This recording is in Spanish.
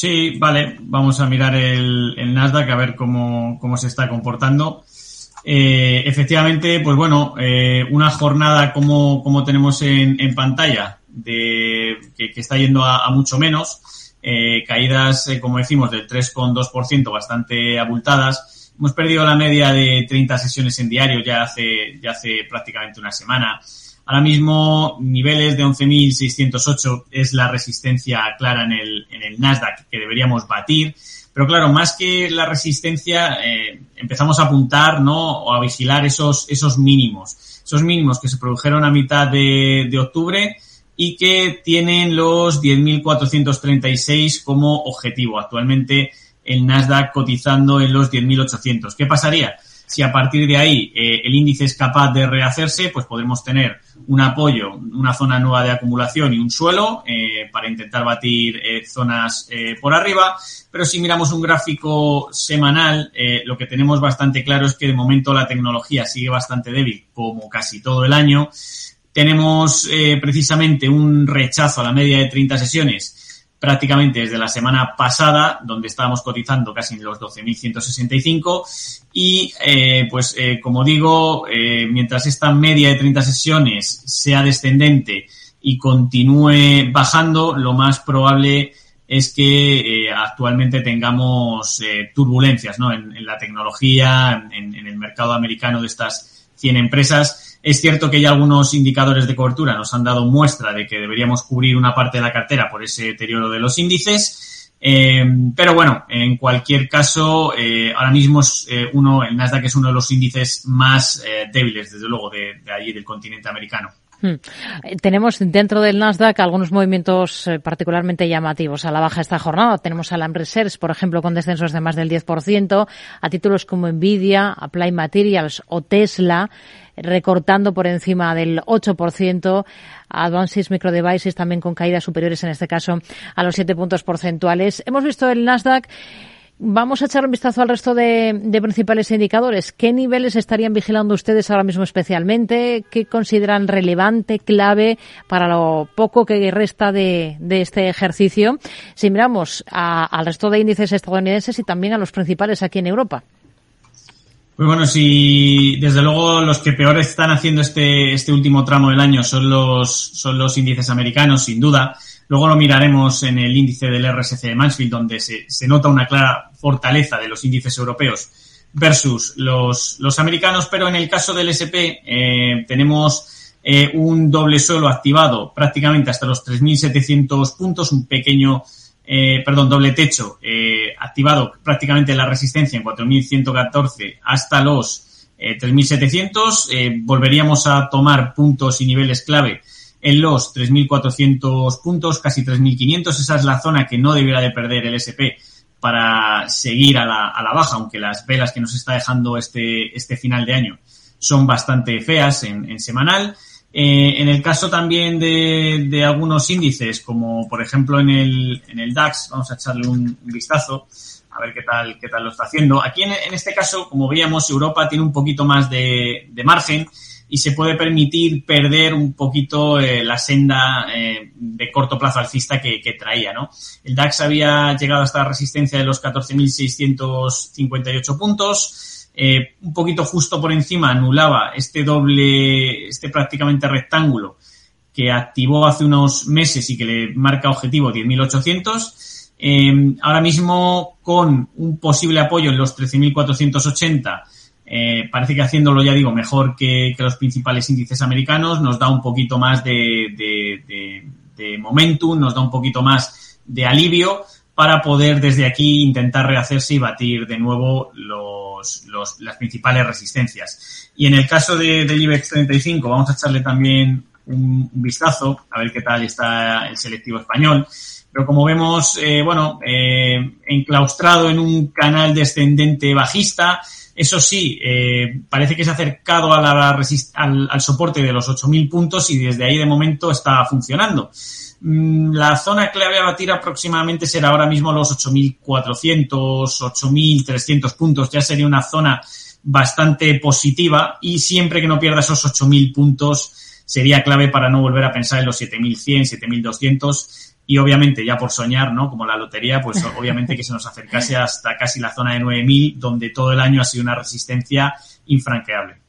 Sí, vale, vamos a mirar el, Nasdaq a ver cómo, cómo se está comportando. Eh, efectivamente, pues bueno, eh, una jornada como, como tenemos en, en pantalla, de, que, está yendo a, mucho menos, eh, caídas, como decimos, del 3,2%, bastante abultadas. Hemos perdido la media de 30 sesiones en diario ya hace, ya hace prácticamente una semana. Ahora mismo, niveles de 11.608 es la resistencia clara en el, en el Nasdaq que deberíamos batir. Pero claro, más que la resistencia, eh, empezamos a apuntar, ¿no? O a vigilar esos, esos mínimos. Esos mínimos que se produjeron a mitad de, de octubre y que tienen los 10.436 como objetivo. Actualmente el Nasdaq cotizando en los 10.800. ¿Qué pasaría? Si a partir de ahí eh, el índice es capaz de rehacerse, pues podremos tener un apoyo, una zona nueva de acumulación y un suelo eh, para intentar batir eh, zonas por arriba. Pero si miramos un gráfico semanal, lo que tenemos bastante claro es que de momento la tecnología sigue bastante débil, como casi todo el año. Tenemos precisamente un rechazo a la media de 30 sesiones prácticamente desde la semana pasada, donde estábamos cotizando casi en los 12.165 y eh, pues eh, como digo, eh, mientras esta media de 30 sesiones sea descendente y continúe bajando, lo más probable es que actualmente tengamos turbulencias ¿no? en, la tecnología, en, en el mercado americano de estas 100 empresas es cierto que ya algunos indicadores de cobertura nos han dado muestra de que deberíamos cubrir una parte de la cartera por ese deterioro de los índices. Eh, pero bueno, en cualquier caso, eh, ahora mismo es eh, uno, el Nasdaq es uno de los índices más débiles, desde luego, de, de allí, del continente americano. Hmm. Tenemos dentro del Nasdaq algunos movimientos particularmente llamativos a la baja esta jornada. Tenemos a Lam Research, por ejemplo, con descensos de más del 10%, a títulos como Nvidia, Applied Materials o Tesla recortando por encima del 8%. Advances Micro Devices también con caídas superiores, en este caso, a los 7 puntos porcentuales. Hemos visto el Nasdaq. Vamos a echar un vistazo al resto de, principales indicadores. ¿Qué niveles estarían vigilando ustedes ahora mismo especialmente? ¿Qué consideran relevante, clave para lo poco que resta de, este ejercicio? Si miramos al resto de índices estadounidenses y también a los principales aquí en Europa. Pues bueno, si desde luego los que peor están haciendo este, este último tramo del año son los, son los índices americanos, sin duda. Luego lo miraremos en el índice del RSC de Mansfield, donde se, nota una clara fortaleza de los índices europeos versus los, los americanos, pero en el caso del SP eh, tenemos eh, un doble suelo activado prácticamente hasta los 3.700 puntos, un pequeño eh, perdón, doble techo activado prácticamente la resistencia en 4.114 hasta los eh, 3.700. Eh, volveríamos a tomar puntos y niveles clave en los 3.400 puntos, casi 3.500. Esa es la zona que no debiera de perder el SP para seguir a la, a la baja, aunque las velas que nos está dejando este, este final de año son bastante feas en, semanal. Eh, en el caso también de, de, algunos índices, como por ejemplo en el, en el DAX, vamos a echarle un, vistazo a ver qué tal, qué tal lo está haciendo. Aquí en, en este caso, como veíamos, Europa tiene un poquito más de, de margen y se puede permitir perder un poquito eh, la senda eh, de corto plazo alcista que, traía, ¿no? El DAX había llegado hasta la resistencia de los 14.658 puntos, eh, un poquito justo por encima anulaba este doble, este prácticamente rectángulo que activó hace unos meses y que le marca objetivo 10.800. Eh, ahora mismo con un posible apoyo en los 13.480, eh, parece que haciéndolo, ya digo, mejor que, que, los principales índices americanos, nos da un poquito más de, de, de, de momentum, nos da un poquito más de alivio para poder desde aquí intentar rehacerse y batir de nuevo los, los, las principales resistencias. Y en el caso de, del IBEX 35 vamos a echarle también un, un, vistazo a ver qué tal está el selectivo español. Pero como vemos, eh, bueno, eh, enclaustrado en un canal descendente bajista, eso sí, eh, parece que se ha acercado al, al soporte de los 8.000 puntos y desde ahí de momento está funcionando. Mm, la zona clave a batir aproximadamente será ahora mismo los 8.400, 8.300 puntos. Ya sería una zona bastante positiva y siempre que no pierda esos 8.000 puntos sería clave para no volver a pensar en los 7.100, 7.200 y obviamente ya por soñar, ¿no? Como la lotería, pues obviamente que se nos acercase hasta casi la zona de 9.000, donde todo el año ha sido una resistencia infranqueable.